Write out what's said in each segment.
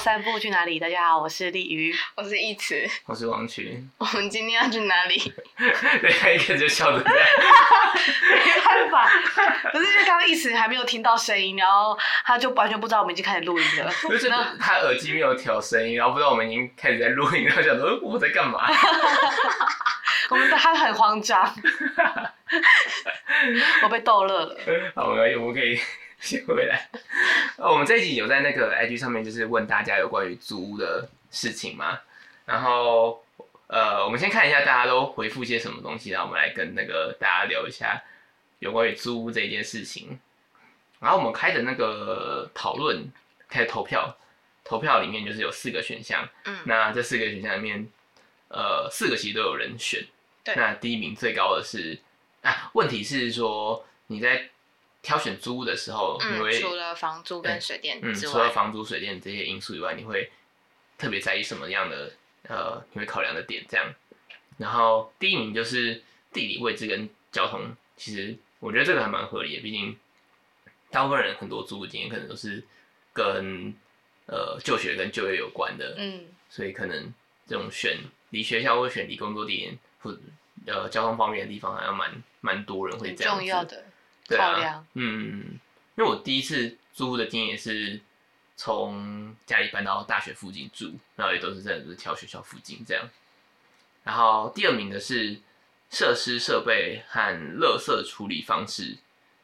散步去哪里？大家好，我是丽瑜，我是易慈，我是王群。我们今天要去哪里？对，他一个就笑着这样，没办法，可是因为刚刚易慈还没有听到声音，然后他就完全不知道我们已经开始录音了。就是他耳机没有调声音，然后不知道我们已经开始在录音，然后想说我在干嘛？我们他很慌张，我被逗乐了。好，我们我们可以。先回来，呃，我们这一集有在那个 IG 上面，就是问大家有关于租屋的事情嘛。然后，呃，我们先看一下大家都回复些什么东西，然后我们来跟那个大家聊一下有关于租屋这一件事情。然后我们开的那个讨论，开投票，投票里面就是有四个选项。嗯。那这四个选项里面，呃，四个其实都有人选。对。那第一名最高的是啊，问题是说你在。挑选租屋的时候，你会、嗯、除了房租跟水电之外，嗯，除了房租、水电这些因素以外，你会特别在意什么样的呃，你会考量的点这样。然后第一名就是地理位置跟交通，其实我觉得这个还蛮合理的，毕竟大部分人很多租屋经验可能都是跟呃就学跟就业有关的，嗯，所以可能这种选离学校或选离工作地点或呃交通方面的地方，好像蛮蛮多人会这样子。重要的。对啊，嗯，因为我第一次租的经验是从家里搬到大学附近住，然后也都是真的是挑学校附近这样。然后第二名的是设施设备和垃圾处理方式，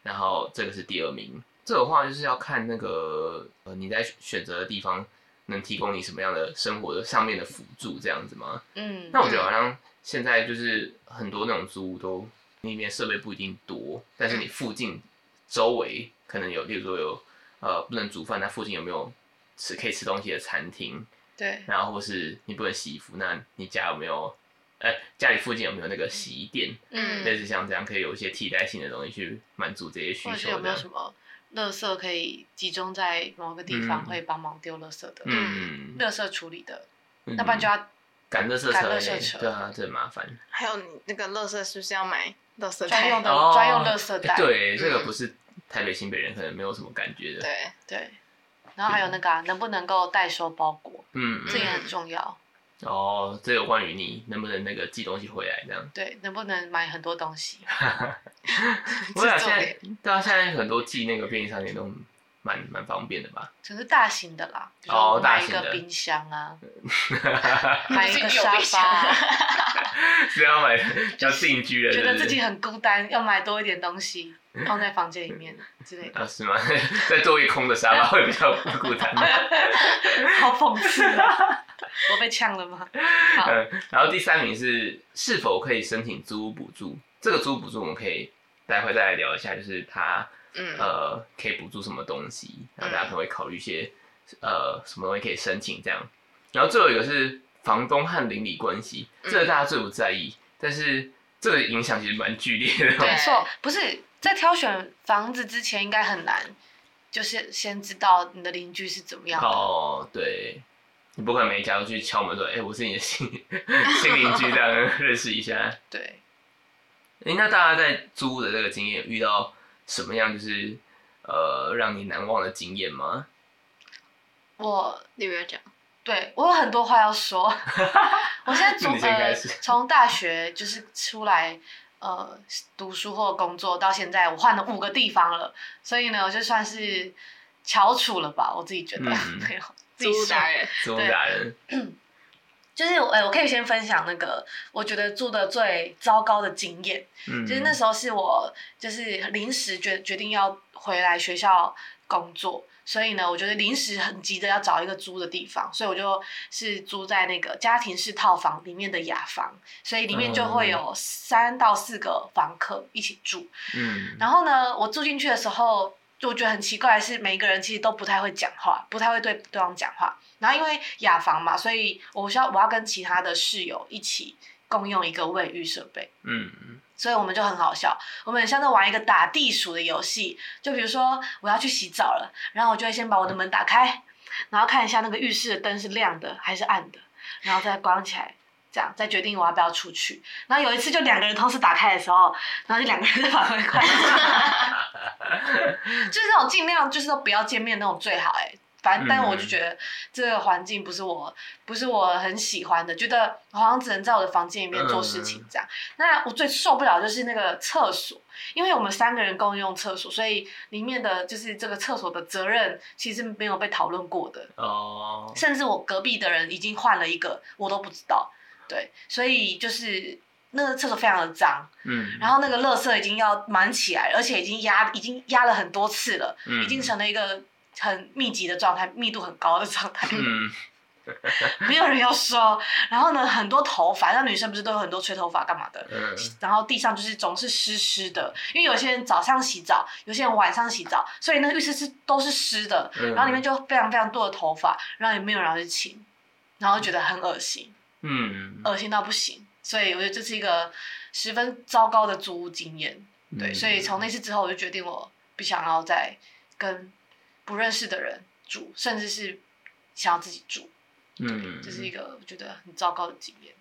然后这个是第二名。这个话就是要看那个呃你在选择的地方能提供你什么样的生活的上面的辅助这样子吗？嗯，那我觉得好像现在就是很多那种租屋都。里面设备不一定多，但是你附近周围可能有，例如说有呃不能煮饭，那附近有没有吃可以吃东西的餐厅？对，然后或是你不能洗衣服，那你家有没有？哎、欸，家里附近有没有那个洗衣店？嗯，类似像这样可以有一些替代性的东西去满足这些需求。或者有没有什么垃圾可以集中在某个地方，会帮忙丢垃圾的？嗯，垃圾处理的，那不然就要赶垃圾车。对啊，这很麻烦。还有你那个垃圾是不是要买？专用的专用垃圾袋，对，这个不是台北新北人可能没有什么感觉的。对对，然后还有那个啊，能不能够代收包裹？嗯，这也很重要。哦，这有关于你能不能那个寄东西回来这样。对，能不能买很多东西？不是啊，现在 对啊，现在很多寄那个便利商店都。蛮蛮方便的吧，只是大型的啦，哦，买一个冰箱啊，买一个沙发，是要买要定居的，觉得自己很孤单，要买多一点东西放在房间里面之类的。啊，是吗？再做一空的沙发会比较不孤单。好讽刺啊！我被呛了吗？好，然后第三名是是否可以申请租屋补助？这个租屋补助我们可以待会再来聊一下，就是它。嗯，呃，可以补助什么东西？然后大家可能会考虑一些，嗯、呃，什么东西可以申请这样。然后最后一个是房东和邻里关系，这个大家最不在意，嗯、但是这个影响其实蛮剧烈的。没错，不是在挑选房子之前应该很难，就是先知道你的邻居是怎么样的。哦，对，你不可能每一家都去敲门说，哎、欸，我是你的新 新邻居，这样认识一下。对。哎、欸，那大家在租的这个经验遇到？什么样就是呃让你难忘的经验吗？我你不要讲，对我有很多话要说。我现在从呃从大学就是出来呃读书或工作到现在，我换了五个地方了，所以呢，我就算是翘楚了吧，我自己觉得。没有、嗯，租屋达人，租屋达人。就是我、欸，我可以先分享那个我觉得住的最糟糕的经验。嗯，就是那时候是我就是临时决决定要回来学校工作，所以呢，我觉得临时很急着要找一个租的地方，所以我就是租在那个家庭式套房里面的雅房，所以里面就会有三到四个房客一起住。嗯，然后呢，我住进去的时候。就我觉得很奇怪的是，每一个人其实都不太会讲话，不太会对对方讲话。然后因为雅房嘛，所以我需要我要跟其他的室友一起共用一个卫浴设备。嗯嗯。所以我们就很好笑，我们很像在玩一个打地鼠的游戏。就比如说我要去洗澡了，然后我就会先把我的门打开，然后看一下那个浴室的灯是亮的还是暗的，然后再关起来。这样再决定我要不要出去。然后有一次就两个人同时打开的时候，然后就两个人在把门关上。就是那种尽量就是说不要见面那种最好哎、欸，反正，但我就觉得这个环境不是我，不是我很喜欢的，觉得好像只能在我的房间里面做事情这样。嗯、那我最受不了就是那个厕所，因为我们三个人共用厕所，所以里面的就是这个厕所的责任其实没有被讨论过的。哦。甚至我隔壁的人已经换了一个，我都不知道。对，所以就是。那个厕所非常的脏，嗯，然后那个垃圾已经要满起来，而且已经压已经压了很多次了，嗯，已经成了一个很密集的状态，密度很高的状态，嗯，没有人要收。然后呢，很多头发，那女生不是都有很多吹头发干嘛的，嗯，然后地上就是总是湿湿的，因为有些人早上洗澡，有些人晚上洗澡，所以那个浴室是都是湿的，嗯，然后里面就非常非常多的头发，然后也没有人要去清，然后觉得很恶心，嗯，恶心到不行。所以我觉得这是一个十分糟糕的租屋经验，对，嗯、所以从那次之后，我就决定我不想要再跟不认识的人住，甚至是想要自己住，嗯，这是一个我觉得很糟糕的经验。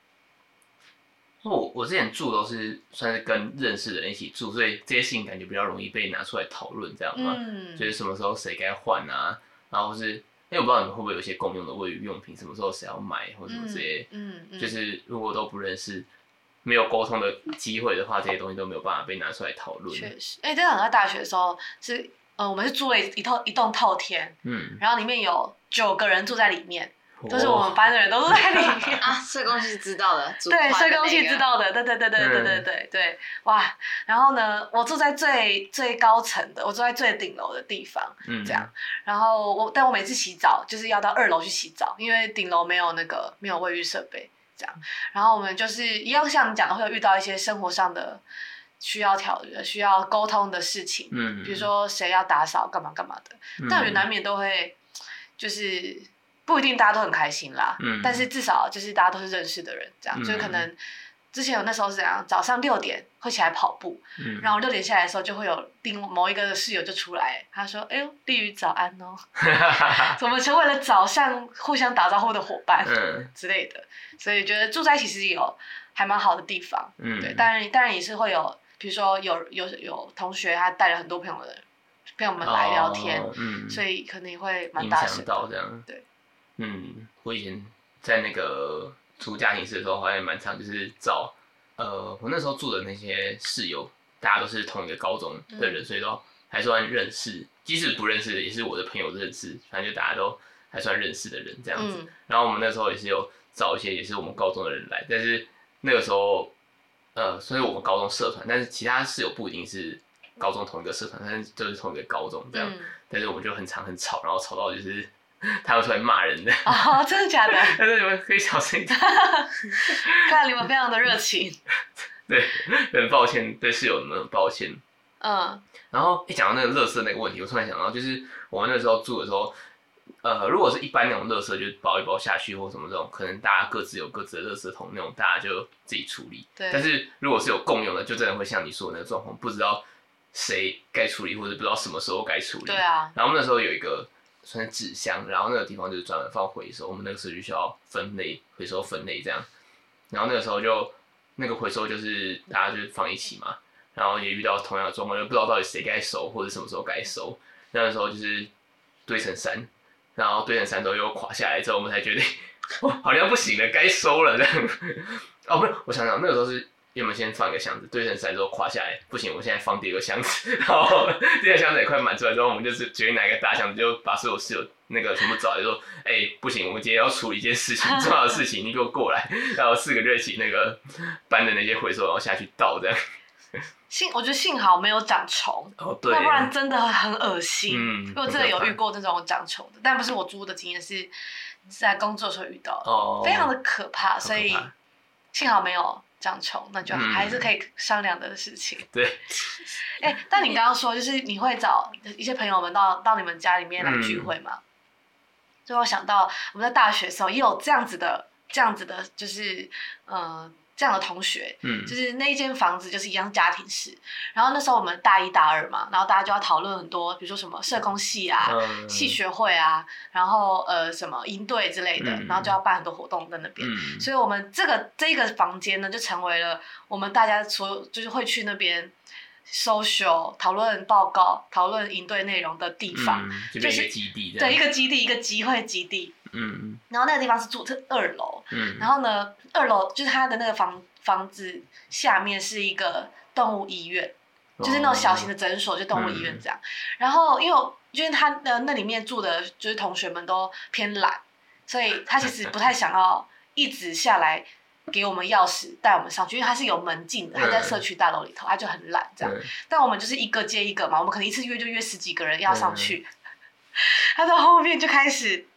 我我之前住都是算是跟认识的人一起住，所以这些事情感觉比较容易被拿出来讨论，这样嘛，嗯，就是什么时候谁该换啊，然后是。因为我不知道你们会不会有一些共用的卫浴用品，什么时候谁要买或者什么之类，嗯，嗯，嗯，就是如果都不认识，没有沟通的机会的话，这些东西都没有办法被拿出来讨论。确实，哎、欸，真的，在大学的时候是，呃，我们是租了一套一栋套天，嗯，然后里面有九个人住在里面。都是我们班的人，都是在里面啊。社工系知道的，对，社工系知道的，对对对对对对对对，哇！然后呢，我住在最最高层的，我住在最顶楼的地方，这样。然后我，但我每次洗澡就是要到二楼去洗澡，因为顶楼没有那个没有卫浴设备，这样。然后我们就是一样像你讲的，会有遇到一些生活上的需要调、需要沟通的事情，嗯，比如说谁要打扫，干嘛干嘛的，但我觉得难免都会就是。不一定大家都很开心啦，嗯、但是至少就是大家都是认识的人，这样，嗯、就可能之前有那时候是怎样，早上六点会起来跑步，嗯、然后六点下来的时候就会有另某一个室友就出来，他说：“哎呦，丽宇早安哦。”怎么成为了早上互相打招呼的伙伴、嗯、之类的，所以觉得住在一起其实有还蛮好的地方，嗯、对，当然当然也是会有，比如说有有有同学他带了很多朋友的朋友们来聊天，哦嗯、所以可能也会蛮大声的，这样对。嗯，我以前在那个出家庭式的时候，好像也蛮常就是找，呃，我那时候住的那些室友，大家都是同一个高中的人，嗯、所以都还算认识。即使不认识的，也是我的朋友认识，反正就大家都还算认识的人这样子。嗯、然后我们那时候也是有找一些也是我们高中的人来，但是那个时候，呃，所以我们高中社团，但是其他室友不一定是高中同一个社团，但是就是同一个高中这样。嗯、但是我们就很常很吵，然后吵到就是。他会出来骂人的哦，真的假的？但是你们可以小声一点。看来你们非常的热情。对，很抱歉，对室友们很抱歉。嗯。然后一讲到那个垃圾那个问题，我突然想到，就是我们那时候住的时候，呃，如果是一般那种垃圾，就包一包下去或什么这种，可能大家各自有各自的垃圾桶，那种大家就自己处理。对。但是如果是有共用的，就真的会像你说的那个状况，不知道谁该处理，或者不知道什么时候该处理。对啊。然后那时候有一个。算纸箱，然后那个地方就是专门放回收。我们那个时候就需要分类、回收、分类这样。然后那个时候就那个回收就是大家就是放一起嘛。然后也遇到同样的状况，就不知道到底谁该收或者什么时候该收。那个时候就是堆成山，然后堆成山之后又垮下来之后，我们才决定，哦，好像不行了，该收了这样。哦，不是，我想想，那个时候是。因为我们先放一个箱子，堆成山之后垮下来，不行，我现在放第二个箱子，然后 第二个箱子也快满出来之后，我们就是决定拿一个大箱子，就把所有室友那个全部找来说，哎、欸，不行，我们今天要处理一件事情，重要的事情，你给我过来，然后四个就一起那个搬的那些回收，然后下去倒这样。幸我觉得幸好没有长虫，哦对，要不然真的很恶心。嗯，因为我真的有遇过这种长虫的，但不是我租的经验，是在工作的时候遇到的，哦，非常的可怕，所以幸好没有。长穷，那就还是可以商量的事情。嗯、对，哎、欸，但你刚刚说，就是你会找一些朋友们到到你们家里面来聚会吗？就我想到我们在大学的时候也有这样子的，这样子的，就是嗯。呃这样的同学，嗯，就是那一间房子就是一样家庭式，然后那时候我们大一大二嘛，然后大家就要讨论很多，比如说什么社工系啊、系、嗯、学会啊，然后呃什么营队之类的，嗯、然后就要办很多活动在那边，嗯、所以我们这个这个房间呢，就成为了我们大家所有就是会去那边 social 讨论报告、讨论营队内容的地方，嗯、就是一个基地，对，一个基地，一个集会基地。嗯，然后那个地方是住是二楼，嗯，然后呢，二楼就是他的那个房房子下面是一个动物医院，哦、就是那种小型的诊所，就动物医院这样。嗯、然后因为因为他的那里面住的就是同学们都偏懒，所以他其实不太想要一直下来给我们钥匙带我们上去，因为他是有门禁的，他在社区大楼里头，他就很懒这样。嗯、但我们就是一个接一个嘛，我们可能一次约就约十几个人要上去，嗯、他在后面就开始。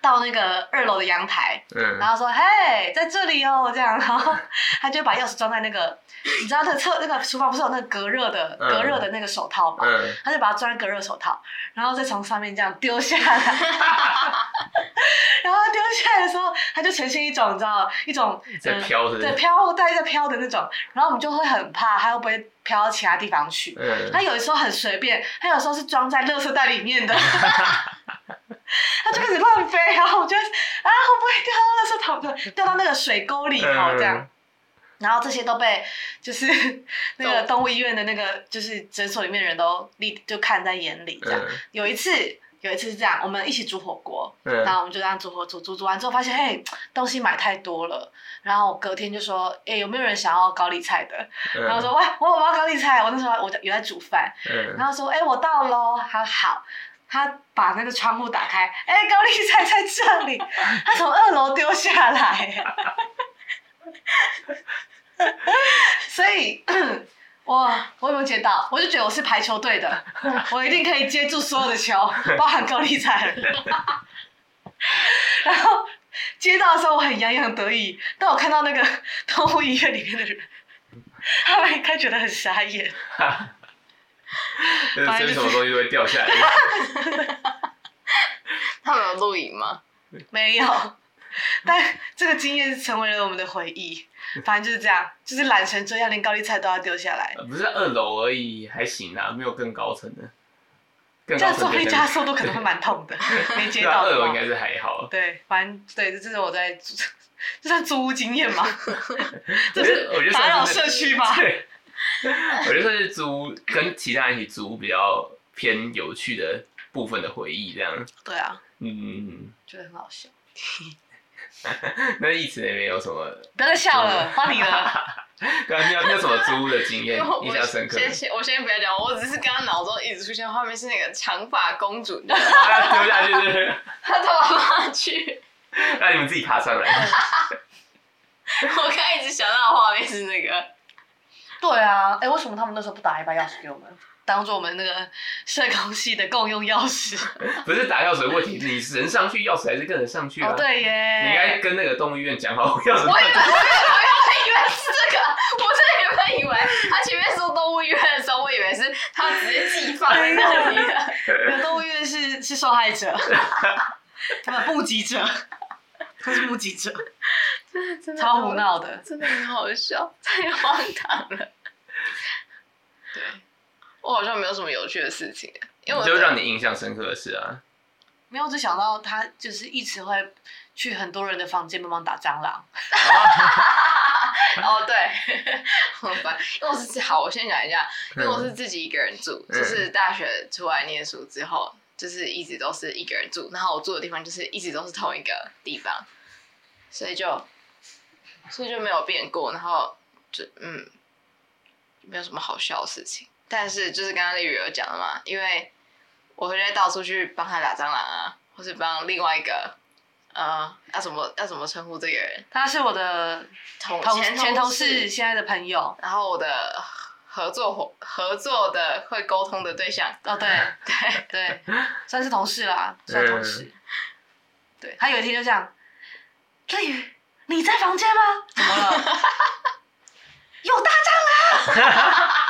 到那个二楼的阳台，嗯、然后说：“嘿，在这里哦。”这样，然后他就把钥匙装在那个，你知道那个厕那个厨房不是有那个隔热的、嗯、隔热的那个手套嘛？嗯、他就把它装在隔热手套，然后再从上面这样丢下来。然后丢下来的时候，它就呈现一种你知道一种在飘的、嗯，对飘带在飘的那种，然后我们就会很怕它会不会飘到其他地方去。嗯、它有的时候很随便，它有时候是装在垃圾袋里面的。它就开始乱飞，然后我就啊，会不会掉到垃圾桶的，掉到那个水沟里头这样？嗯、然后这些都被就是 那个动物医院的那个就是诊所里面的人都立就看在眼里这样。嗯、有一次，有一次是这样，我们一起煮火锅，嗯、然后我们就这样煮火煮煮煮完之后，发现嘿东西买太多了，然后隔天就说，哎，有没有人想要高丽菜的？嗯、然后说，喂，我我要高丽菜，我那时候我有在煮饭，嗯、然后说，哎，我到喽，他说好。他把那个窗户打开，哎、欸，高丽菜在这里，他从二楼丢下来，所以，我我有没有接到？我就觉得我是排球队的，我一定可以接住所有的球，包含高丽菜。然后接到的时候我很洋洋得意，但我看到那个 动物医院里面的人，他们应该觉得很傻眼。就是什么东西都会掉下来。他们有录影吗？没有，但这个经验成为了我们的回忆。反正就是这样，就是懒成这样，连高丽菜都要丢下来。不是二楼而已，还行啊，没有更高层的。这样坐回家速度可能会蛮痛的，没接到。二楼应该是还好。对，反正对，这是我在，这算租屋经验吗？这是打扰社区吗？我觉得是租跟其他人一起租比较偏有趣的部分的回忆，这样。对啊。嗯。觉得很好笑。那一直也没有什么。不要再笑了，换你了。对啊，你有你有什么租的经验 印象深刻？先先，我先不要讲，我只是刚刚脑中一直出现画面是那个长发公主，丢下去是。他头发下去。那你们自己爬上来。我刚一直想到的画面是那个。对啊，哎，为什么他们那时候不打一把钥匙给我们，当做我们那个社工系的共用钥匙？不是打钥匙的问题，你人上去，钥匙还是跟着上去啊。哦，对耶。你应该跟那个动物医院讲好，钥匙。我以为，我以为，我以为是这个，我真的原本以为他前面说动物医院的时候，我以为是他直接寄放在那里的。动物医院是是受害者，他们目击者，他是目击者。真的真的超胡闹的，真的很好笑，太荒唐了。对，我好像没有什么有趣的事情，因为我就让你印象深刻的事啊。没有，我只想到他就是一直会去很多人的房间帮忙打蟑螂。哦，对，很烦。因为我是好，我先讲一下，因为我是自己一个人住，嗯、就是大学出来念书之后，就是一直都是一个人住，然后我住的地方就是一直都是同一个地方，所以就。所以就没有变过，然后就嗯，没有什么好笑的事情。但是就是刚刚丽宇有讲的嘛，因为我会在到处去帮他打蟑螂啊，或是帮另外一个，呃，要怎么要怎么称呼这个人？他是我的同前前同事，现在的朋友，然后我的合作伙合作的会沟通的对象。哦，对对对，算是同事啦，算同事。嗯、对，他有一天就这样，丽宇。你在房间吗？怎么了？有大蟑螂！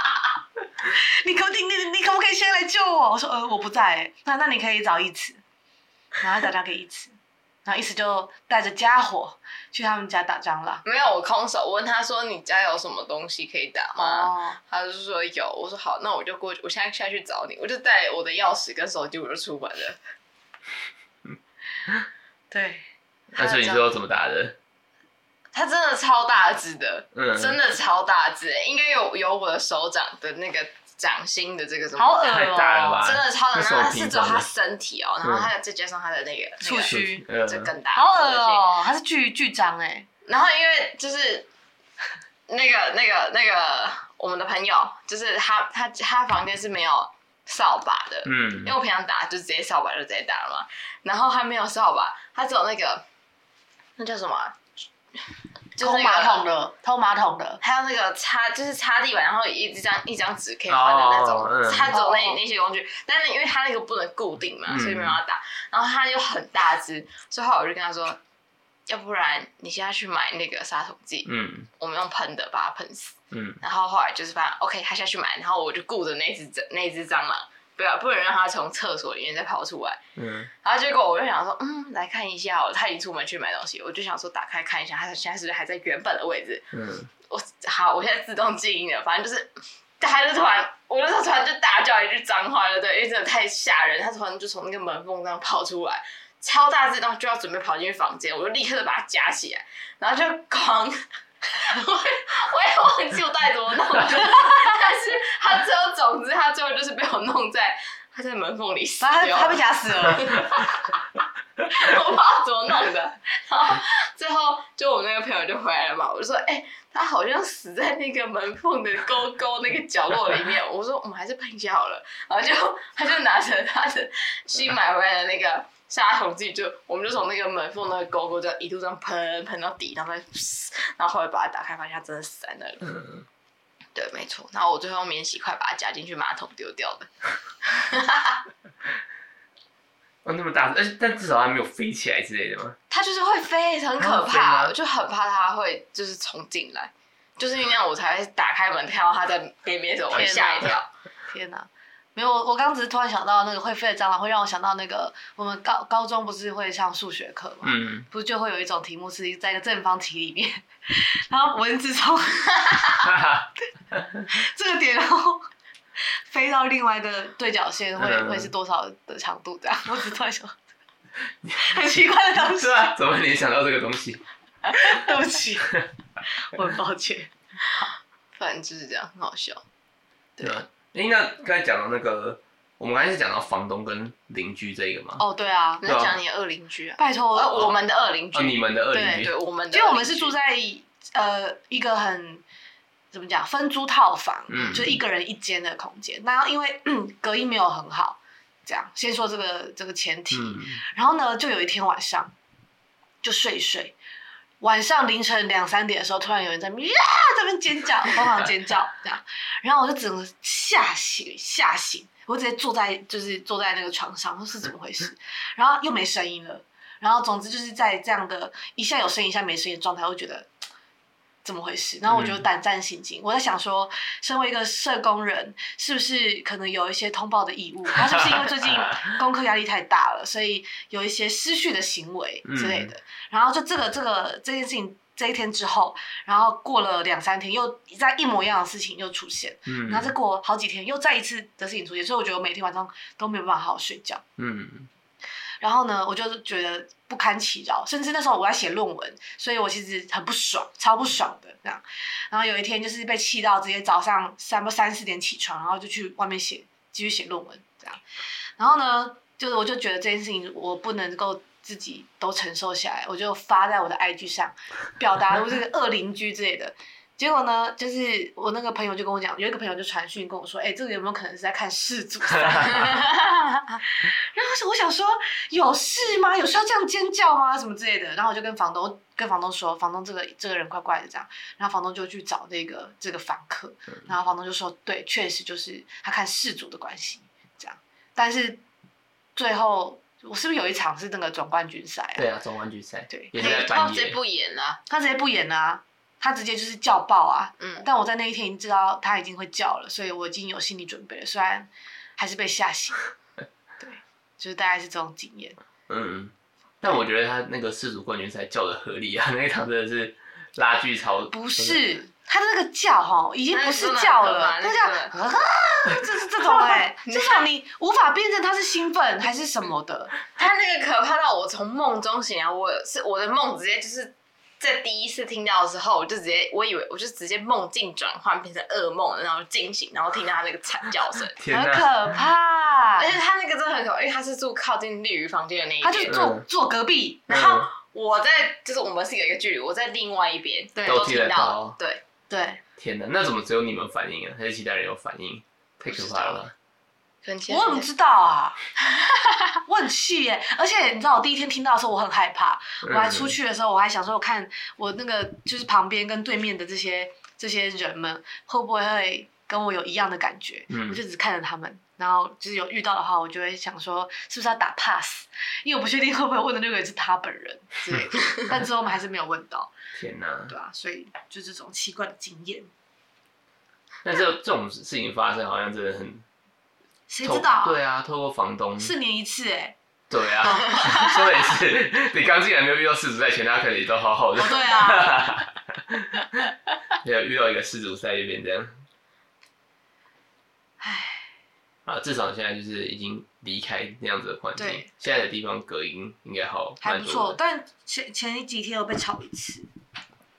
你可你你你可不可以先来救我？我说呃我不在，那那你可以找一慈，然后打电话给一慈，然后一慈就带着家伙去他们家打蟑螂。没有，我空手。我问他说：“你家有什么东西可以打吗？”哦、他就说有。我说好，那我就过去，我现在下去找你。我就带我的钥匙跟手机，我就出门了。对。那所以你说怎么打的？它真的超大只的，嗯，真的超大只，应该有有我的手掌的那个掌心的这个什么，好恶太大了吧？真的超大，然后它是只有它的身体哦，然后它再加上它的那个触须，嗯，就更大，好恶哦，它是巨巨章哎。然后因为就是那个那个那个我们的朋友，就是他他他房间是没有扫把的，嗯，因为我平常打就直接扫把就直接打了嘛，然后他没有扫把，他只有那个那叫什么、啊？就是、那个、马桶的，偷马桶的，还有那个擦，就是擦地板，然后一一张一张纸可以换的那种，哦嗯、他只有那那些工具，但是因为它那个不能固定嘛，嗯、所以没办法打。然后它又很大只，所以后来我就跟他说，要不然你现在去买那个杀虫剂，嗯，我们用喷的把它喷死，嗯。然后后来就是发现，OK，他下去买，然后我就顾着那只那只蟑螂。不要，不能让他从厕所里面再跑出来。嗯，然后结果我就想说，嗯，来看一下哦，他已经出门去买东西，我就想说打开看一下，他现在是不是还在原本的位置？嗯，我好，我现在自动静音了，反正就是，他就突然，我就突然就大叫一句脏话了，对，因为真的太吓人，他突然就从那个门缝这样跑出来，超大只，然后就要准备跑进去房间，我就立刻的把它夹起来，然后就哐。我我也忘记我到底怎么弄的，但是他最后总之他最后就是被我弄在他在门缝里死掉，他他被夹死了，我不知道怎么弄的，然后最后就我那个朋友就回来了嘛，我就说哎、欸，他好像死在那个门缝的沟沟那个角落里面，我说我们还是喷一下好了，然后就他就拿着他的新买回来的那个。杀虫剂就，我们就从那个门缝那个沟沟这样一路这样喷喷到底，然后再，然后后来把它打开，发现它真的死在那里。嗯、对，没错。然后我最后用免洗筷把它夹进去马桶丢掉的。哦，那么大，而且但至少它没有飞起来之类的吗？它就是会飞，很可怕，我就很怕它会就是冲进来，就是因为那样我才会打开门看到它在边边走，我会吓一跳。天哪！没有，我我刚刚只是突然想到那个会飞的蟑螂，会让我想到那个我们高高中不是会上数学课嘛？嗯，不是就会有一种题目是在一个正方体里面，然后蚊子从 这个点然后飞到另外一个对角线会，会、嗯、会是多少的长度？这样，我只突然想到，很奇怪的东西。是啊，怎么会联想到这个东西？对不起，我很抱歉。反正就是这样，很好笑。对。对哎，那刚才讲到那个，我们刚才是讲到房东跟邻居这个吗？哦，对啊，你在讲你的恶邻居啊？拜托，我们的二邻居，哦，你们的二邻居，对，我们的，因为我们是住在呃一个很怎么讲分租套房，嗯，就一个人一间的空间。然后因为隔音没有很好，这样先说这个这个前提。然后呢，就有一天晚上就睡睡。晚上凌晨两三点的时候，突然有人在呀这边尖叫，疯狂尖叫这样，然后我就只能吓醒吓醒，我直接坐在就是坐在那个床上，说是怎么回事，然后又没声音了，然后总之就是在这样的一下有声音一下没声音的状态，我觉得。怎么回事？然后我就胆战心惊。嗯、我在想说，身为一个社工人，是不是可能有一些通报的义务？他是不是因为最近 功课压力太大了，所以有一些失序的行为之类的？嗯、然后就这个这个这件事情，这一天之后，然后过了两三天，又在一模一样的事情又出现。嗯，然后再过好几天，又再一次的事情出现，所以我觉得我每天晚上都没有办法好好睡觉。嗯。然后呢，我就觉得不堪其扰，甚至那时候我在写论文，所以我其实很不爽，超不爽的这样。然后有一天就是被气到，直接早上三不三四点起床，然后就去外面写，继续写论文这样。然后呢，就是我就觉得这件事情我不能够自己都承受下来，我就发在我的 IG 上，表达我这个恶邻居之类的。结果呢，就是我那个朋友就跟我讲，有一个朋友就传讯跟我说，哎、欸，这个有没有可能是在看世足赛？然后我想说，有事吗？有需要这样尖叫吗？什么之类的？然后我就跟房东跟房东说，房东这个这个人怪怪的这样。然后房东就去找那个这个房客，然后房东就说，对，确实就是他看世足的关系这样。但是最后，我是不是有一场是那个总冠军赛啊？对啊，总冠军赛，对，他直接不演了，他直接不演了啊。他直接就是叫爆啊！嗯，但我在那一天已经知道他已经会叫了，所以我已经有心理准备了。虽然还是被吓醒，对，就是大概是这种经验。嗯，但我觉得他那个世足冠军赛叫的合理啊，那一场真的是拉锯超。不是，他的那个叫哈，已经不是叫了，那叫啊，这是这种哎，这种你无法辨认他是兴奋还是什么的。他那个可怕到我从梦中醒来，我是我的梦直接就是。在第一次听到的时候，我就直接我以为我就直接梦境转换变成噩梦，然后惊醒，然后听到他那个惨叫声，很可怕。而且他那个真的很可怕，因为他是住靠近绿鱼房间的那一边，他就坐坐隔壁，然后我在就是我们是有一个距离，我在另外一边，对，都听到，对对。天哪，那怎么只有你们反应啊？还是其他人有反应？太可怕了。我怎么知道啊？我很气耶！而且你知道，我第一天听到的时候，我很害怕。我还出去的时候，我还想说，我看我那个就是旁边跟对面的这些这些人们，会不会会跟我有一样的感觉？嗯、我就只看着他们，然后就是有遇到的话，我就会想说，是不是要打 pass？因为我不确定会不会问的那个人是他本人之类的。但之后我们还是没有问到。天哪！对啊，所以就这种奇怪的经验。但这这种事情发生，好像真的很。谁知道？对啊，透过房东。四年一次哎。对啊，说也是，你刚进来没有遇到世足赛前，大家可能也都好好的。对啊。没有遇到一个世足赛就变这样。唉。啊，至少现在就是已经离开那样子的环境，现在的地方隔音应该好。还不错，但前前几天又被吵一次，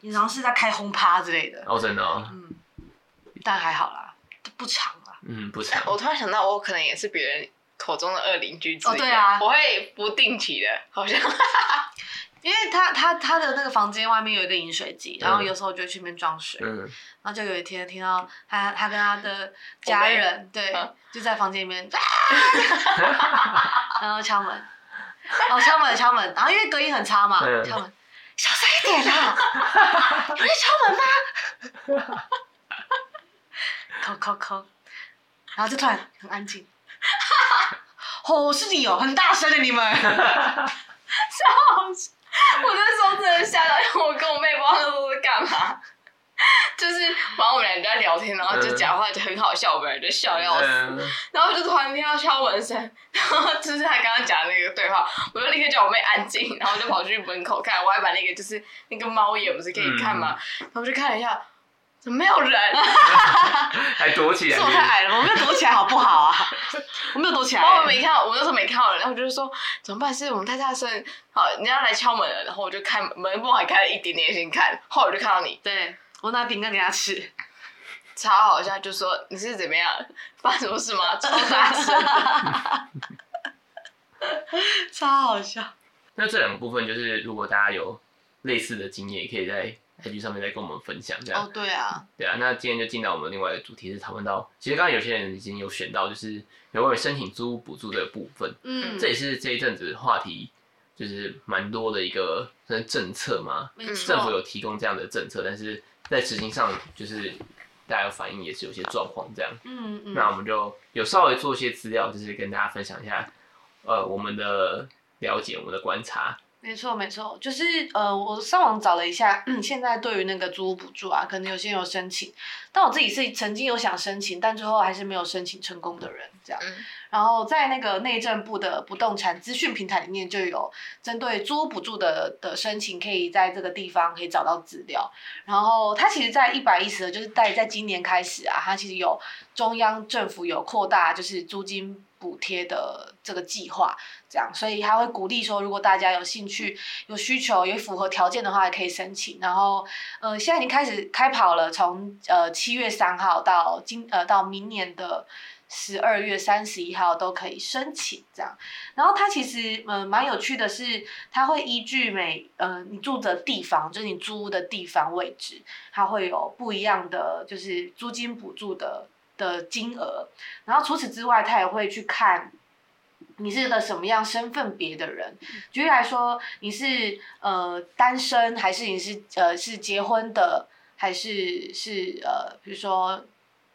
你好像是在开轰趴之类的。哦，真的哦。嗯。但还好啦，不长。嗯，不长。我突然想到，我可能也是别人口中的恶邻居之一。哦，对啊，我会不定期的，好像，因为他他他的那个房间外面有一个饮水机，然后有时候我就去那边装水。嗯。然后就有一天听到他他跟他的家人对就在房间里面，然后敲门，然后敲门敲门，然后因为隔音很差嘛，敲门，小声一点啊，有人敲门吗？敲 敲敲。然后就突然很安静，哦，是你哦，很大声的你们，笑死！我那时候真的吓到，因为我跟我妹不知道那都在干嘛，就是反正我们俩在聊天，然后就讲话就很好笑，我们俩就笑要死，然后就突然听到敲门声，然后就是他刚刚讲的那个对话，我就立刻叫我妹安静，然后就跑去门口看，我还把那个就是那个猫眼不是可以看吗？然后我就看了一下。怎么没有人？还躲起来？是我太矮了，我没有躲起来，好不好啊？我没有躲起来。我没看到，我那时候没看到人，然后我就是说怎么办？是我们太大声，好，人家来敲门了，然后我就开门，门缝还开了一点点，先看，后来我就看到你。对，我拿饼干给他吃，超好笑，就说你是怎么样？发生什么事吗？超大声，超好笑。那这两个部分就是，如果大家有类似的经验，也可以在。在上面再跟我们分享这样。哦，对啊，对啊，那今天就进到我们另外一个主题，是讨论到，其实刚刚有些人已经有选到，就是有关于申请租屋补助的部分。嗯，这也是这一阵子话题，就是蛮多的一个政策嘛。错政府有提供这样的政策，但是在执行上，就是大家反映也是有些状况这样。嗯嗯。那我们就有稍微做一些资料，就是跟大家分享一下，呃，我们的了解，我们的观察。没错，没错，就是呃，我上网找了一下，嗯，现在对于那个租屋补助啊，可能有些人有申请，但我自己是曾经有想申请，但最后还是没有申请成功的人，这样。嗯、然后在那个内政部的不动产资讯平台里面就有针对租屋补助的的申请，可以在这个地方可以找到资料。然后它其实，在一百一十，就是在在今年开始啊，它其实有中央政府有扩大，就是租金。补贴的这个计划，这样，所以他会鼓励说，如果大家有兴趣、有需求、有符合条件的话，也可以申请。然后，呃，现在已经开始开跑了，从呃七月三号到今呃到明年的十二月三十一号都可以申请。这样，然后它其实呃蛮有趣的是，它会依据每呃你住的地方，就是你租屋的地方位置，它会有不一样的就是租金补助的。的金额，然后除此之外，他也会去看你是个什么样身份别的人。举例来说，你是呃单身，还是你是呃是结婚的，还是是呃比如说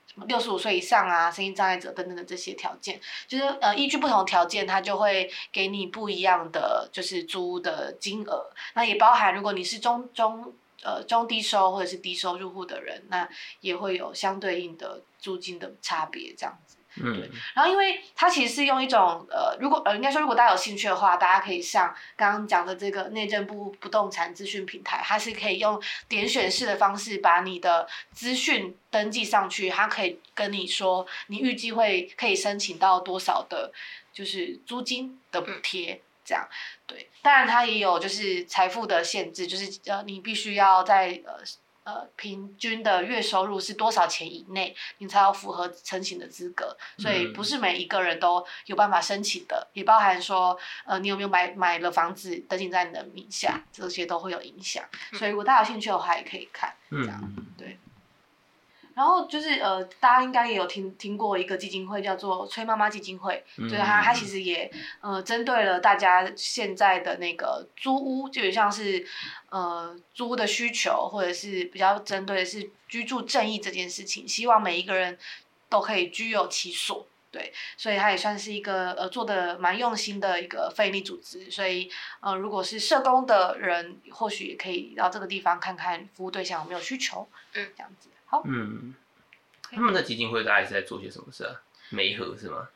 什么六十五岁以上啊，身心障碍者等等的这些条件，就是呃依据不同条件，他就会给你不一样的就是租的金额。那也包含如果你是中中。呃，中低收或者是低收入户的人，那也会有相对应的租金的差别，这样子。嗯。对。然后，因为它其实是用一种呃，如果呃，应该说，如果大家有兴趣的话，大家可以上刚刚讲的这个内政部不动产资讯平台，它是可以用点选式的方式把你的资讯登记上去，它可以跟你说你预计会可以申请到多少的，就是租金的补贴。这样，对，当然它也有就是财富的限制，就是呃，你必须要在呃呃平均的月收入是多少钱以内，你才要符合申请的资格，所以不是每一个人都有办法申请的，也包含说呃你有没有买买了房子登记在你的名下，这些都会有影响，所以如果大家有兴趣的话，也可以看，这样。对。然后就是呃，大家应该也有听听过一个基金会，叫做崔妈妈基金会，嗯、就是它它其实也呃针对了大家现在的那个租屋，就像是呃租屋的需求，或者是比较针对的是居住正义这件事情，希望每一个人都可以居有其所，对，所以他也算是一个呃做的蛮用心的一个非营利组织，所以呃如果是社工的人，或许也可以到这个地方看看服务对象有没有需求，嗯，这样子。好，嗯，他们的基金会大概是在做些什么事啊？媒合是吗？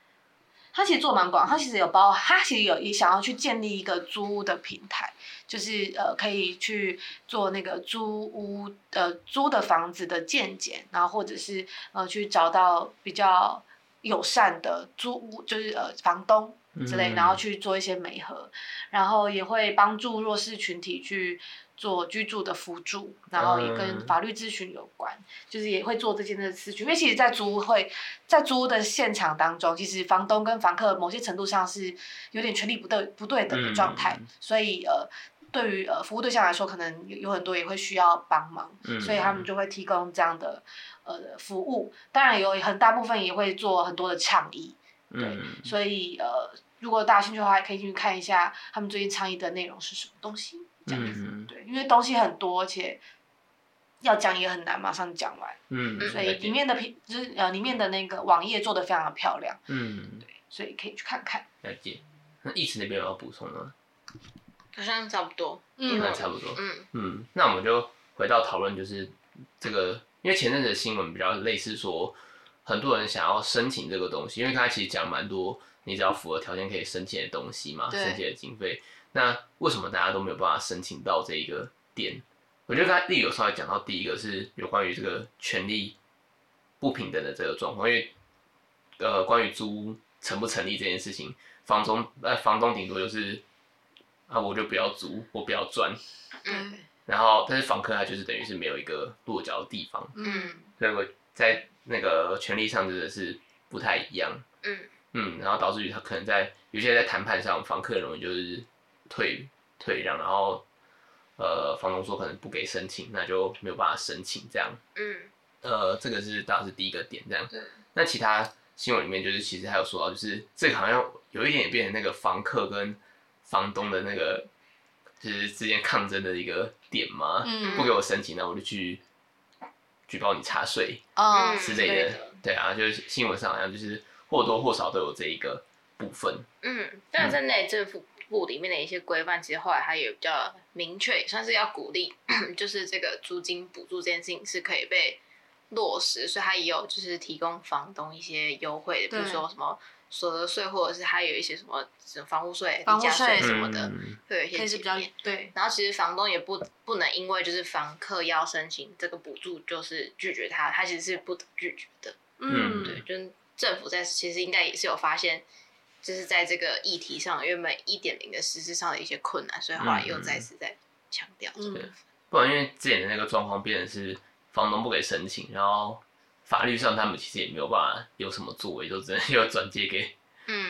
他其实做蛮广，他其实有包，他其实有也想要去建立一个租屋的平台，就是呃可以去做那个租屋呃租的房子的鉴检，然后或者是呃去找到比较友善的租屋，就是呃房东之类，然后去做一些媒合，然后也会帮助弱势群体去。做居住的辅助，然后也跟法律咨询有关，嗯、就是也会做这件的咨询。因为其实，在租屋会，在租屋的现场当中，其实房东跟房客某些程度上是有点权利不对不对等的状态，嗯、所以呃，对于呃服务对象来说，可能有有很多也会需要帮忙，嗯、所以他们就会提供这样的呃服务。当然有很大部分也会做很多的倡议，对，嗯、所以呃，如果大家兴趣的话，也可以进去看一下他们最近倡议的内容是什么东西。嗯，对，因为东西很多，而且要讲也很难马上讲完。嗯，所以里面的平就是呃里面的那个网页做的非常的漂亮。嗯，对，所以可以去看看。了解。那意思那边有要补充吗？好像差不多。嗯，差不多。嗯嗯，那我们就回到讨论，就是这个，因为前阵子的新闻比较类似说，很多人想要申请这个东西，因为刚才其实讲蛮多，你只要符合条件可以申请的东西嘛，申请的经费。那为什么大家都没有办法申请到这一个点？我觉得刚才丽有稍微讲到，第一个是有关于这个权利不平等的这个状况，因为呃，关于租屋成不成立这件事情，房东呃房东顶多就是啊，我就不要租，我不要赚，嗯，然后但是房客他就是等于是没有一个落脚的地方，嗯，所以我在那个权利上真的是不太一样，嗯嗯，然后导致于他可能在有些在谈判上，房客容易就是。退退让，然后呃，房东说可能不给申请，那就没有办法申请这样。嗯，呃，这个是当然是第一个点这样。对。那其他新闻里面就是其实还有说到，就是这个好像有一点点变成那个房客跟房东的那个就是之间抗争的一个点嘛。嗯。不给我申请，那我就去举报你查税哦之类的。哦、对啊，就是新闻上好像就是或多或少都有这一个部分。嗯，但是在内政府。部里面的一些规范，其实后来它也比较明确，也算是要鼓励，就是这个租金补助这件事情是可以被落实，所以它也有就是提供房东一些优惠的，比如说什么所得税，或者是还有一些什么房屋税、地价税什么的，会有一些减免。对，然后其实房东也不不能因为就是房客要申请这个补助，就是拒绝他，他其实是不得拒绝的。嗯，对，就是政府在其实应该也是有发现。就是在这个议题上，因为每一点零的实施上的一些困难，所以后来又再次在强调这个、嗯。不然，因为之前的那个状况变成是房东不给申请，然后法律上他们其实也没有办法有什么作为，就只能 又转借给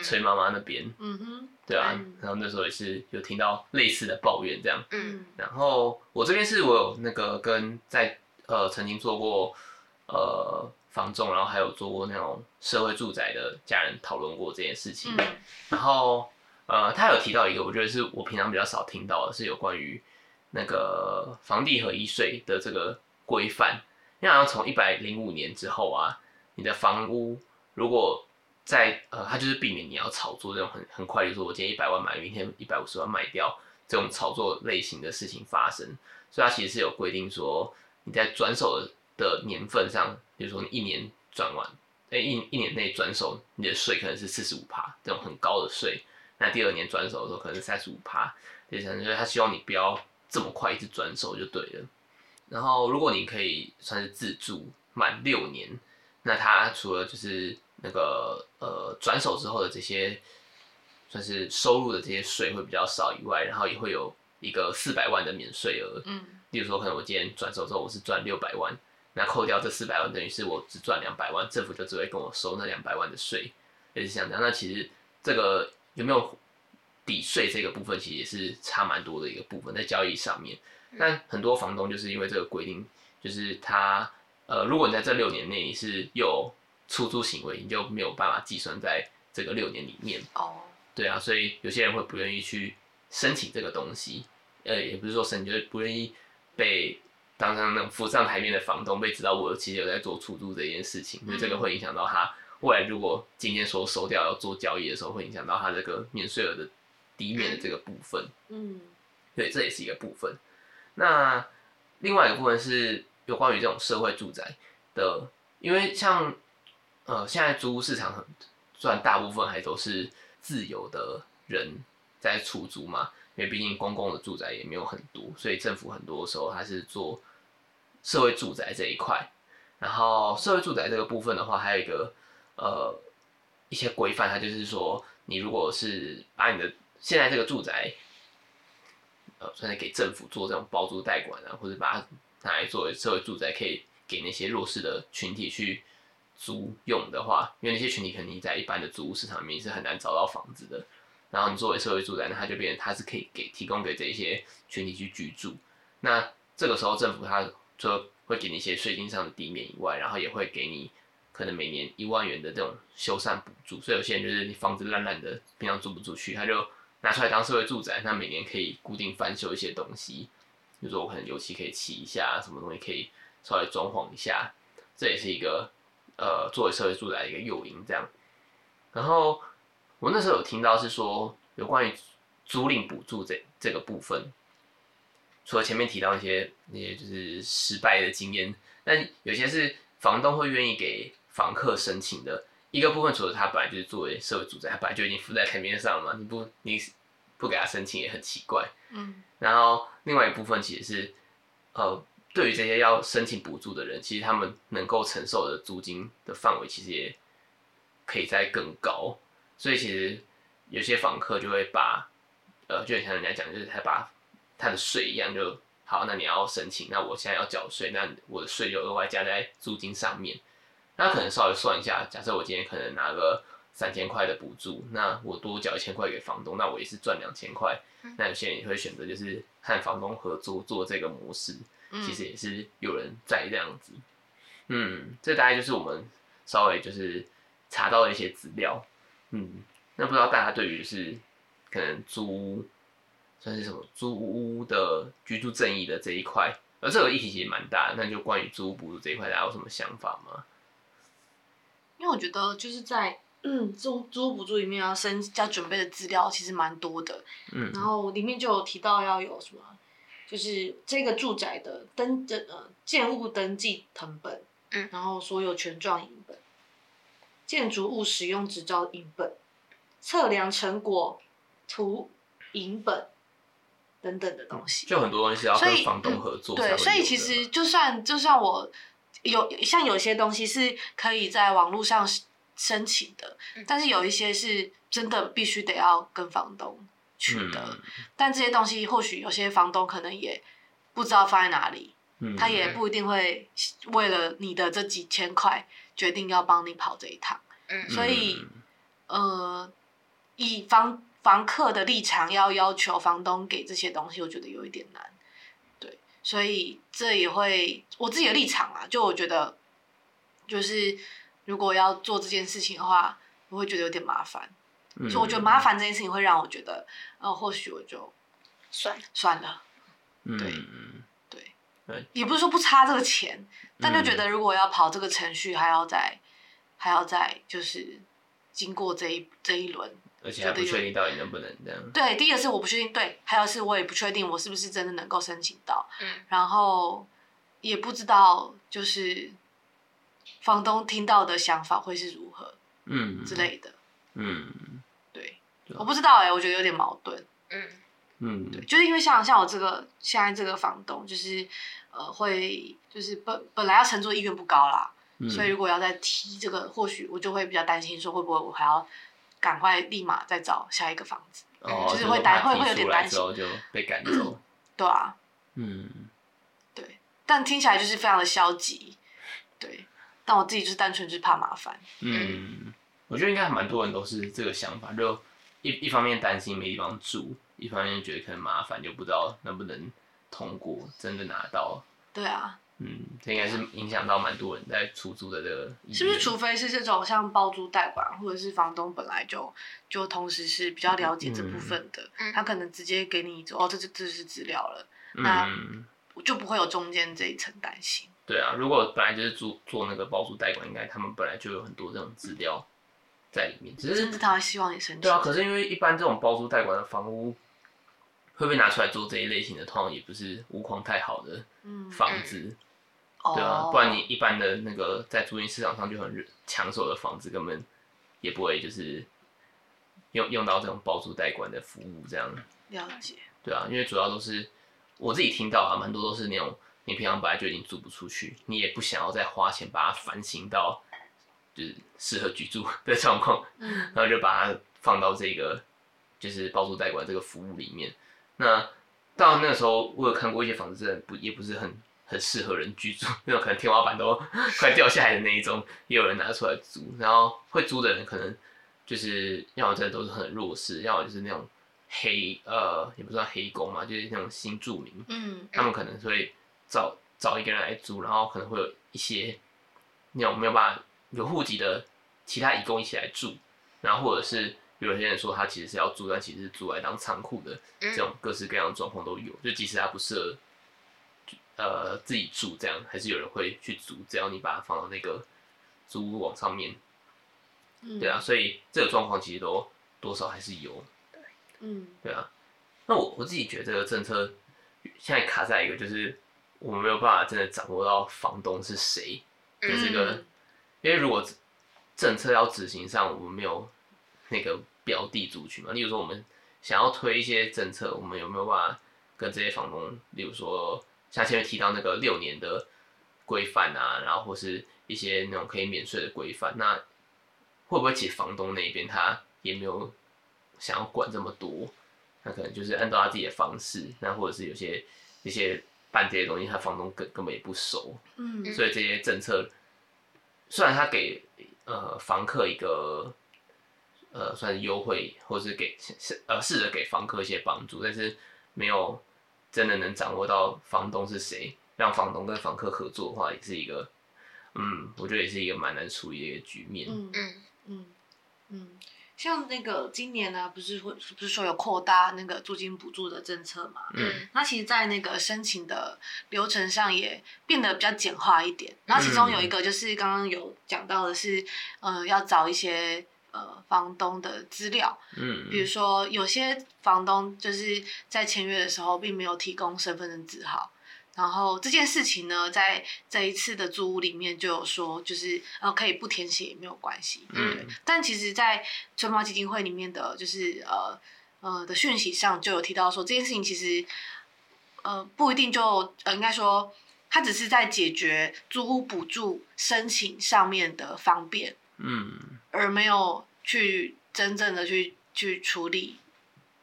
崔妈妈那边。嗯哼，对啊。然后那时候也是有听到类似的抱怨这样。嗯。然后我这边是我有那个跟在呃曾经做过呃。房仲，然后还有做过那种社会住宅的家人讨论过这件事情，嗯、然后呃，他有提到一个，我觉得是我平常比较少听到的，是有关于那个房地合一税的这个规范。因为好像从一百零五年之后啊，你的房屋如果在呃，它就是避免你要炒作这种很很快，就是说我今天一百万买，明天一百五十万卖掉这种炒作类型的事情发生，所以它其实是有规定说你在转手的。的年份上，比如说你一年转完，哎、欸、一一年内转手，你的税可能是四十五趴，这种很高的税。那第二年转手的时候可能是三十五趴，也就是他希望你不要这么快一直转手就对了。然后如果你可以算是自住满六年，那他除了就是那个呃转手之后的这些算是收入的这些税会比较少以外，然后也会有一个四百万的免税额。嗯，例如说，可能我今天转手之后我是赚六百万，那扣掉这四百万，等于是我只赚两百万，政府就只会跟我收那两百万的税，也是像这样。那其实这个有没有抵税这个部分，其实也是差蛮多的一个部分在交易上面。但很多房东就是因为这个规定，就是他呃，如果你在这六年内你是有出租行为，你就没有办法计算在这个六年里面。哦，对啊，所以有些人会不愿意去申请这个东西，呃，也不是说申请，就是不愿意被当成那种浮上台面的房东，被知道我其实有在做出租这件事情，所以这个会影响到他未来如果今天说收掉要做交易的时候，会影响到他这个免税额的抵免的这个部分。嗯，对，这也是一个部分。那另外一个部分是有关于这种社会住宅的，因为像呃现在租屋市场很算大部分还都是自由的人在出租嘛，因为毕竟公共的住宅也没有很多，所以政府很多时候还是做社会住宅这一块。然后社会住宅这个部分的话，还有一个呃一些规范，它就是说你如果是把你的现在这个住宅。呃，算是给政府做这种包租代管啊，或者把它拿来作为社会住宅，可以给那些弱势的群体去租用的话，因为那些群体肯定在一般的租屋市场里面是很难找到房子的。然后你作为社会住宅，那它就变成它是可以给提供给这些群体去居住。那这个时候政府它说会给你一些税金上的抵免以外，然后也会给你可能每年一万元的这种修缮补助。所以有些人就是你房子烂烂的，平常租不出去，他就。拿出来当社会住宅，那每年可以固定翻修一些东西，比如说我可能油漆可以漆一下，什么东西可以稍微装潢一下，这也是一个呃作为社会住宅的一个诱因这样。然后我那时候有听到是说有关于租赁补助这这个部分，除了前面提到一些那些就是失败的经验，但有些是房东会愿意给房客申请的。一个部分，除了他本来就是作为社会住宅，他本来就已经浮在台面上了嘛，你不你不给他申请也很奇怪。嗯。然后另外一部分其实是，呃，对于这些要申请补助的人，其实他们能够承受的租金的范围其实也可以再更高，所以其实有些房客就会把，呃，就像人家讲，就是他把他的税一样就好，那你要申请，那我现在要缴税，那我的税就额外加在租金上面。那可能稍微算一下，假设我今天可能拿个三千块的补助，那我多缴一千块给房东，那我也是赚两千块。那有些人也会选择就是和房东合作做这个模式，其实也是有人在这样子。嗯，这大概就是我们稍微就是查到的一些资料。嗯，那不知道大家对于是可能租屋算是什么租屋的居住正义的这一块，而这个议题其实蛮大的，那就关于租屋补助这一块，大家有什么想法吗？因为我觉得就是在嗯租租补助里面要申要准备的资料其实蛮多的，嗯，然后里面就有提到要有什么，就是这个住宅的登的呃建物登记成本，嗯，然后所有权状影本，建筑物使用执照影本，测量成果图影本等等的东西，就很多东西要跟房东合作，嗯，对，所以其实就算就算我。有像有些东西是可以在网络上申请的，但是有一些是真的必须得要跟房东取得。嗯、但这些东西或许有些房东可能也不知道放在哪里，嗯、他也不一定会为了你的这几千块决定要帮你跑这一趟。嗯、所以，呃，以房房客的立场要要求房东给这些东西，我觉得有一点难。对所以这也会我自己的立场啊，就我觉得，就是如果要做这件事情的话，我会觉得有点麻烦。嗯、所以我觉得麻烦这件事情会让我觉得，呃，或许我就算了算了。对、嗯、对，对也不是说不差这个钱，但就觉得如果要跑这个程序，还要再还要再就是经过这一这一轮。而且还不确定到底能不能这样。对，第一个是我不确定，对，还有是我也不确定我是不是真的能够申请到。嗯。然后也不知道就是房东听到的想法会是如何，嗯之类的。嗯。对，对我不知道哎、欸，我觉得有点矛盾。嗯嗯。对，就是因为像像我这个现在这个房东，就是呃会就是本本来要承租意愿不高啦，嗯、所以如果要再提这个，或许我就会比较担心说会不会我还要。赶快立马再找下一个房子，哦、就是会担会会有点担心，被赶走。对啊，嗯，对，但听起来就是非常的消极，对，但我自己就是单纯就是怕麻烦。嗯，我觉得应该蛮多人都是这个想法，就一一方面担心没地方住，一方面觉得可能麻烦，就不知道能不能通过，真的拿到。对啊。嗯，这应该是影响到蛮多人在出租的这个。是不是？除非是这种像包租代管，或者是房东本来就就同时是比较了解这部分的，嗯、他可能直接给你哦，这这这是资料了，嗯、那就不会有中间这一层担心。对啊，如果本来就是做做那个包租代管，应该他们本来就有很多这种资料在里面，只是甚至他会希望你申请。对啊，可是因为一般这种包租代管的房屋会被拿出来做这一类型的，通常也不是屋况太好的房子。对啊，不然你一般的那个在租赁市场上就很抢手的房子，根本也不会就是用用到这种包租代管的服务这样。了解。对啊，因为主要都是我自己听到啊，蛮多都是那种你平常本来就已经租不出去，你也不想要再花钱把它翻新到就是适合居住的状况，嗯，然后就把它放到这个就是包租代管这个服务里面。那到那个时候，我有看过一些房子，真的不也不是很。很适合人居住，那种可能天花板都 快掉下来的那一种，也有人拿出来租。然后会租的人可能就是要么真的都是很弱势，要么就是那种黑呃也不算黑工嘛，就是那种新住民。嗯，他们可能会找找一个人来租，然后可能会有一些那种没有办法有户籍的其他移工一起来住，然后或者是有些人说他其实是要租，但其实是租来当仓库的，这种各式各样的状况都有。就即使他不适合。呃，自己住这样，还是有人会去租，只要你把它放到那个租屋网上面，嗯、对啊，所以这个状况其实都多少还是有，对，嗯，对啊。那我我自己觉得这个政策现在卡在一个，就是我们没有办法真的掌握到房东是谁的这个，嗯、因为如果政策要执行上，我们没有那个标的族群嘛，例如说我们想要推一些政策，我们有没有办法跟这些房东，例如说。像前面提到那个六年的规范啊，然后或是一些那种可以免税的规范，那会不会其实房东那边他也没有想要管这么多？他可能就是按照他自己的方式，那或者是有些一些办这些东西，他房东根根本也不熟，嗯，所以这些政策虽然他给呃房客一个呃算是优惠，或是给呃试着给房客一些帮助，但是没有。真的能掌握到房东是谁，让房东跟房客合作的话，也是一个，嗯，我觉得也是一个蛮难处理的一个局面。嗯嗯嗯嗯，像那个今年呢，不是会不是说有扩大那个租金补助的政策嘛？嗯，那其实，在那个申请的流程上也变得比较简化一点。然后其中有一个就是刚刚有讲到的是，嗯、呃，要找一些。呃，房东的资料，嗯，比如说有些房东就是在签约的时候并没有提供身份证字号，然后这件事情呢，在这一次的租屋里面就有说，就是呃可以不填写也没有关系，嗯，对。但其实，在春猫基金会里面的就是呃呃的讯息上就有提到说，这件事情其实呃不一定就呃应该说，它只是在解决租屋补助申请上面的方便。嗯，而没有去真正的去去处理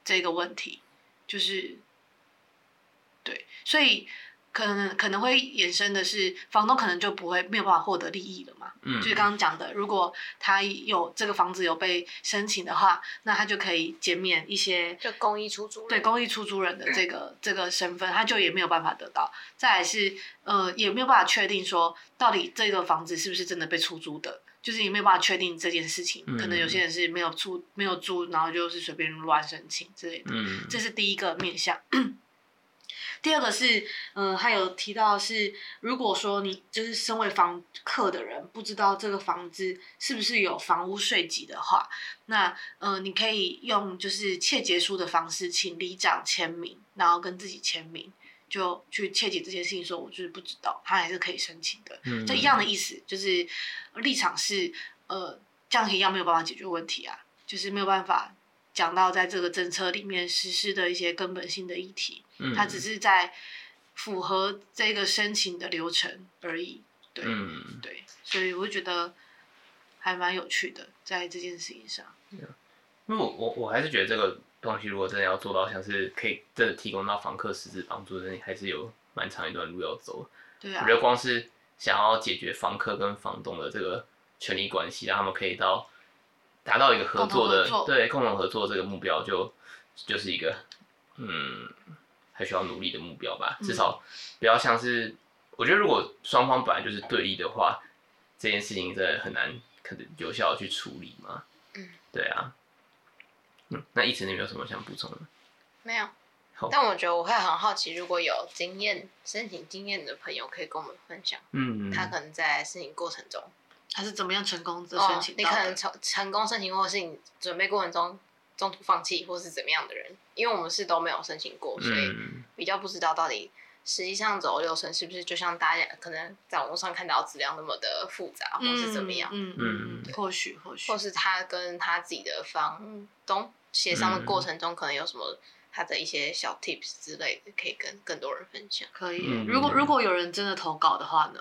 这个问题，就是对，所以可能可能会衍生的是，房东可能就不会没有办法获得利益了嘛。嗯，就是刚刚讲的，如果他有这个房子有被申请的话，那他就可以减免一些，就公益出租人，对公益出租人的这个、嗯、这个身份，他就也没有办法得到。再来是呃，也没有办法确定说到底这个房子是不是真的被出租的。就是你没有办法确定这件事情，嗯、可能有些人是没有租、没有租，然后就是随便乱申请之类的。嗯，这是第一个面向。第二个是，嗯、呃，还有提到是，如果说你就是身为房客的人，不知道这个房子是不是有房屋税籍的话，那，呃，你可以用就是切结书的方式，请里长签名，然后跟自己签名。就去切结这件事情，说我就是不知道，他还是可以申请的，嗯、就一样的意思，就是立场是呃，这样一样没有办法解决问题啊，就是没有办法讲到在这个政策里面实施的一些根本性的议题，嗯、它只是在符合这个申请的流程而已，对，嗯、对，所以我觉得还蛮有趣的，在这件事情上，因为我我我还是觉得这个东西如果真的要做到像是可以真的提供到房客实质帮助那，你还是有蛮长一段路要走。对啊，我觉得光是想要解决房客跟房东的这个权利关系，让他们可以到达到一个合作的共对共同合作这个目标就，就就是一个嗯还需要努力的目标吧。至少不要像是、嗯、我觉得如果双方本来就是对立的话，这件事情真的很难可能有效的去处理嘛。嗯，对啊。嗯，那一直你有没有什么想补充的？没有。但我觉得我会很好奇，如果有经验申请经验的朋友，可以跟我们分享。嗯，他可能在申请过程中，他是怎么样成功的申请、哦？你可能成成功申请，或是你准备过程中中途放弃，或是怎么样的人？因为我们是都没有申请过，所以比较不知道到底实际上走流程是不是就像大家可能在网络上看到资料那么的复杂，或是怎么样？嗯嗯，或许或许，或是他跟他自己的房东协商的过程中，可能有什么？他的一些小 tips 之类的，可以跟更多人分享。可以，嗯、如果如果有人真的投稿的话呢，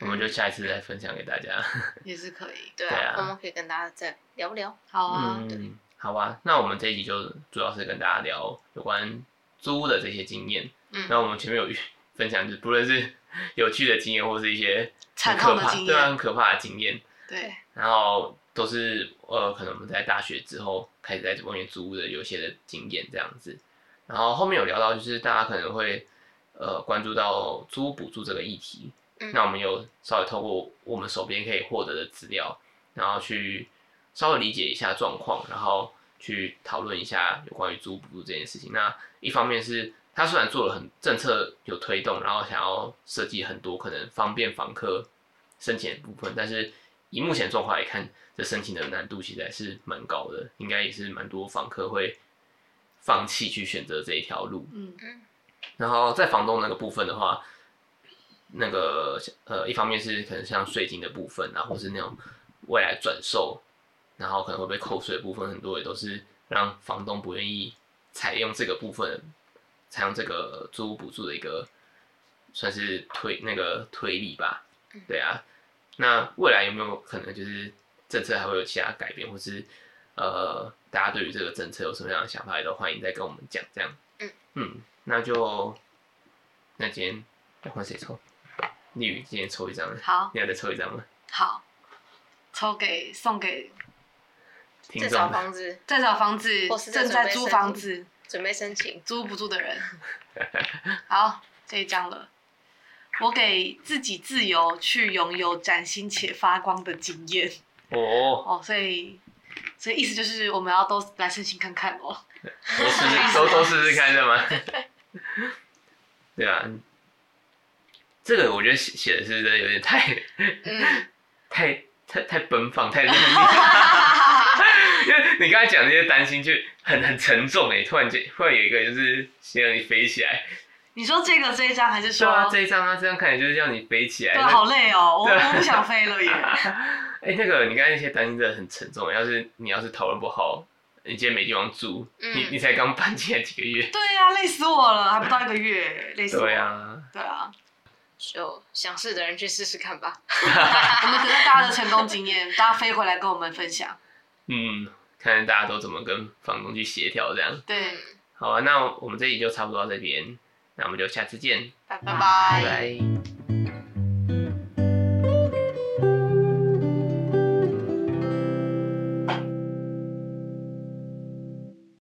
我们就下一次再分享给大家。也是可以，对啊，我们可以跟大家再聊聊。好啊，嗯，对好吧。那我们这一集就主要是跟大家聊有关租屋的这些经验。嗯，那我们前面有 分享，就是不论是有趣的经验，或是一些很可怕、对啊，很可怕的经验。对，然后。都是呃，可能我们在大学之后开始在外面租屋的有些的经验这样子，然后后面有聊到就是大家可能会呃关注到租屋补助这个议题，嗯、那我们有稍微透过我们手边可以获得的资料，然后去稍微理解一下状况，然后去讨论一下有关于租屋补助这件事情。那一方面是他虽然做了很政策有推动，然后想要设计很多可能方便房客申请的部分，但是以目前状况来看。这申请的难度其实还是蛮高的，应该也是蛮多房客会放弃去选择这一条路。嗯嗯。然后在房东那个部分的话，那个呃，一方面是可能像税金的部分啊，或是那种未来转售，然后可能会被扣税的部分，很多也都是让房东不愿意采用这个部分，采用这个租屋补助的一个算是推那个推力吧。对啊。那未来有没有可能就是？政策还会有其他改变，或是呃，大家对于这个政策有什么样的想法，也都欢迎再跟我们讲。这样，嗯嗯，那就那今天要换谁抽？丽宇今天抽一张。好，你要再抽一张吗？好，抽给送给在找房子，在找房子，或是正在租房子，准备申请租不住的人。好，这一张了。我给自己自由去拥有崭新且发光的经验。哦 哦，所以所以意思就是我们要都来申请看看哦，都试试都都试试看，对吗？对啊，这个我觉得写写的是真的有点太，嗯、太太太奔放，太厉害。因为你刚才讲那些担心就很很沉重哎，突然间突然有一个就是先让你飞起来。你说这个这一张还是说？对啊，这一张啊，这张看起来就是让你飞起来。对，好累哦，我我不想飞了耶。哎、欸，那个你刚才那些担心真的很沉重。要是你要是讨论不好，你今天没地方住，嗯、你你才刚搬进来几个月。对呀、啊，累死我了，还不到一个月，累死我了。对啊，对啊，就想试的人去试试看吧。我们等待大家的成功经验，大家飞回来跟我们分享。嗯，看看大家都怎么跟房东去协调这样。对，好啊，那我们这里就差不多到这边，那我们就下次见，拜拜拜。拜拜。